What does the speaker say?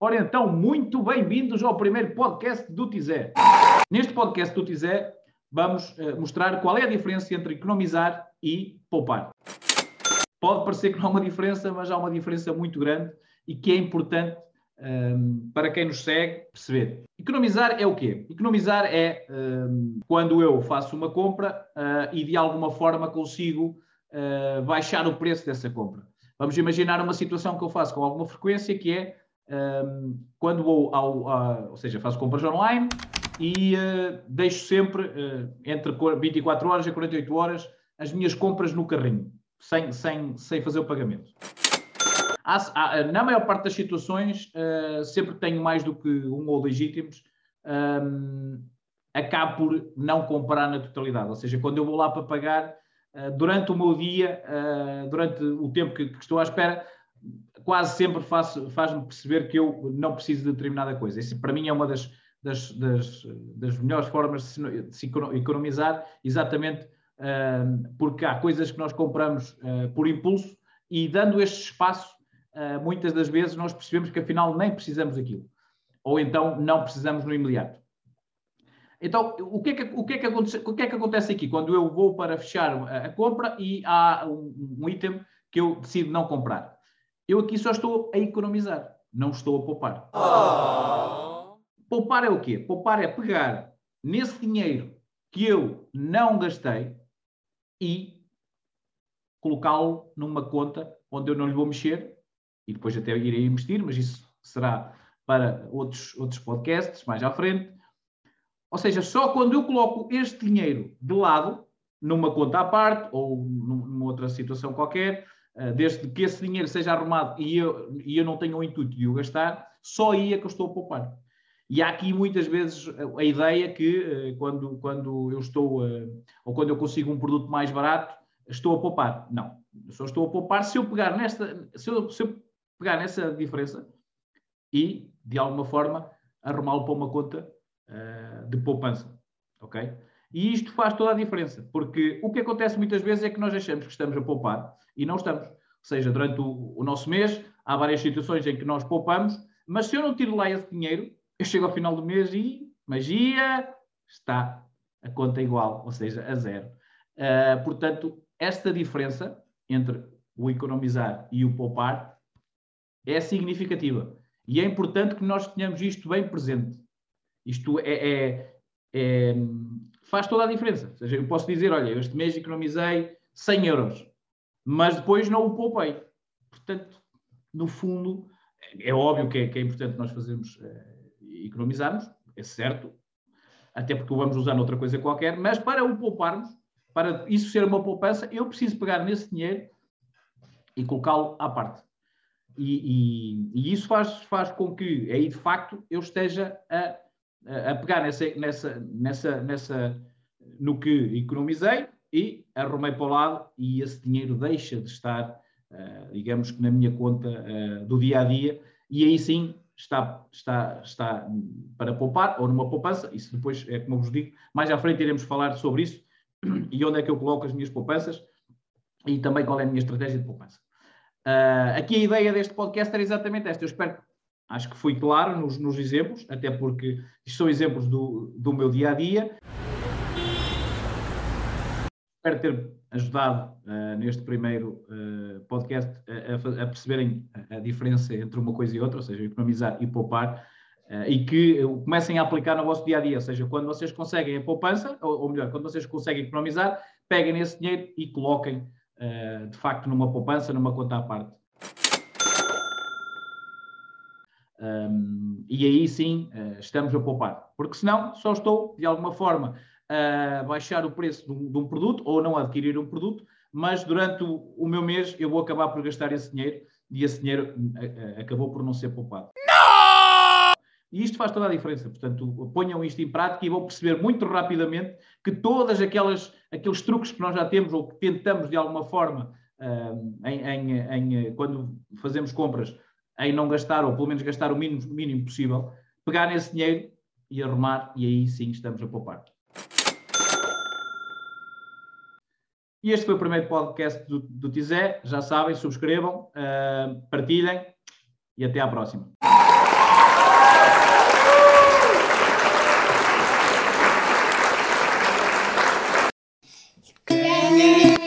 Ora então, muito bem-vindos ao primeiro podcast do Tizé. Neste podcast do Tizé, vamos eh, mostrar qual é a diferença entre economizar e poupar. Pode parecer que não há uma diferença, mas há uma diferença muito grande e que é importante ehm, para quem nos segue perceber. Economizar é o quê? Economizar é ehm, quando eu faço uma compra ah, e de alguma forma consigo ah, baixar o preço dessa compra. Vamos imaginar uma situação que eu faço com alguma frequência, que é um, quando vou ao, a- ou seja, faço compras online e uh, deixo sempre uh, entre qu- 24 horas e 48 horas as minhas compras no carrinho, sem, sem, sem fazer o pagamento. Há- há- na maior parte das situações, uh, sempre que tenho mais do que um ou itens, um, acabo por não comprar na totalidade. Ou seja, quando eu vou lá para pagar, uh, durante o meu dia, uh, durante o tempo que, que estou à espera, quase sempre faz-me perceber que eu não preciso de determinada coisa. Isso para mim é uma das, das, das, das melhores formas de se, economizar, exatamente ah, porque há coisas que nós compramos por impulso e dando este espaço, ah, muitas das vezes nós percebemos que afinal nem precisamos daquilo. Ou então não precisamos no imediato. Então, o que, é que, o, que é que acontece, o que é que acontece aqui quando eu vou para fechar a, compra e há um, um item que eu decido não comprar? Eu aqui só estou a economizar, não estou a poupar. Poupar é o quê? Poupar é pegar nesse dinheiro que eu não gastei e colocá-lo numa conta onde eu não lhe vou mexer e depois até irei investir, mas isso será para outros, outros podcasts mais à frente. Ou seja, só quando eu coloco este dinheiro de lado, numa conta à parte ou num- numa outra situação qualquer, eh, desde que esse dinheiro seja arrumado e eu, e eu não tenha o intuito de o gastar, só aí é que eu estou a poupar. E há aqui muitas vezes a ideia que eh, quando, quando eu estou, eh, ou quando eu consigo um produto mais barato, estou a poupar. Não, eu só estou a poupar se eu pegar nesta, se eu, se eu pegar nessa diferença e, de alguma forma, arrumá-lo para uma conta eh, de poupança. Ok? E isto faz toda a diferença, porque o que acontece muitas vezes é que nós achamos que estamos a poupar e não estamos. Ou seja, durante o, o nosso mês há várias situações em que nós poupamos, mas se eu não tiro lá esse dinheiro, eu chego ao final do mês e magia está a conta igual, ou seja, a zero. Ah, portanto, esta diferença entre o economizar e o poupar é significativa. E é importante que nós tenhamos isto bem presente. Isto é, é- é- faz toda a diferença. Ou seja, eu posso dizer, olha, este mês economizei 100 euros, mas depois não o poupei. Portanto, no fundo, é óbvio que é, que é importante nós fazermos, eh, economizarmos, é certo, até porque o vamos usar noutra coisa qualquer, mas para o pouparmos, para isso ser uma poupança, eu preciso pegar nesse dinheiro e colocá-lo à parte. E, e- e isso faz, faz com que aí de facto eu esteja a, a- pegar nessa, nessa, nessa, nessa, no que economizei e arrumei para o lado e esse dinheiro deixa de estar, eh, digamos que na minha conta eh, do dia a dia, e aí sim está, está, está para poupar ou numa poupança. Isso depois é como eu vos digo, mais à frente iremos falar sobre isso e onde é que eu coloco as minhas poupanças e também qual é a minha estratégia de poupança. Ah, aqui a ideia deste podcast era exatamente esta. Eu espero, acho que fui claro nos, nos exemplos, até porque isto são exemplos do, do meu dia a dia. Espero ter ajudado ah, neste primeiro ah, podcast a, a a perceberem a, diferença entre uma coisa e outra, ou seja, economizar e poupar, ah, e que comecem a aplicar no vosso dia a dia. Ou seja, quando vocês conseguem a poupança, ou, ou melhor, quando vocês conseguem economizar, peguem nesse dinheiro e coloquem de facto numa poupança, numa conta à parte. Um, e aí sim eh, estamos a poupar, porque senão só estou de alguma forma a baixar o preço de um, de um produto ou não adquirir um produto, mas durante o, o meu mês eu vou acabar por gastar esse dinheiro e esse dinheiro eh, eh, acabou por não ser poupado. E isto faz toda a diferença. Portanto, ponham isto em prática e vão perceber muito rapidamente que todas aquelas aqueles truques que nós já temos ou que tentamos de alguma forma ah, em, em- em, quando fazemos compras em não gastar ou pelo menos gastar o mínimo, mínimo possível, pegar nesse dinheiro e arrumar e aí sim estamos a poupar. E este foi o primeiro podcast do, do Tizé. Já sabem, subscrevam, uh, partilhem e até à próxima. Yay!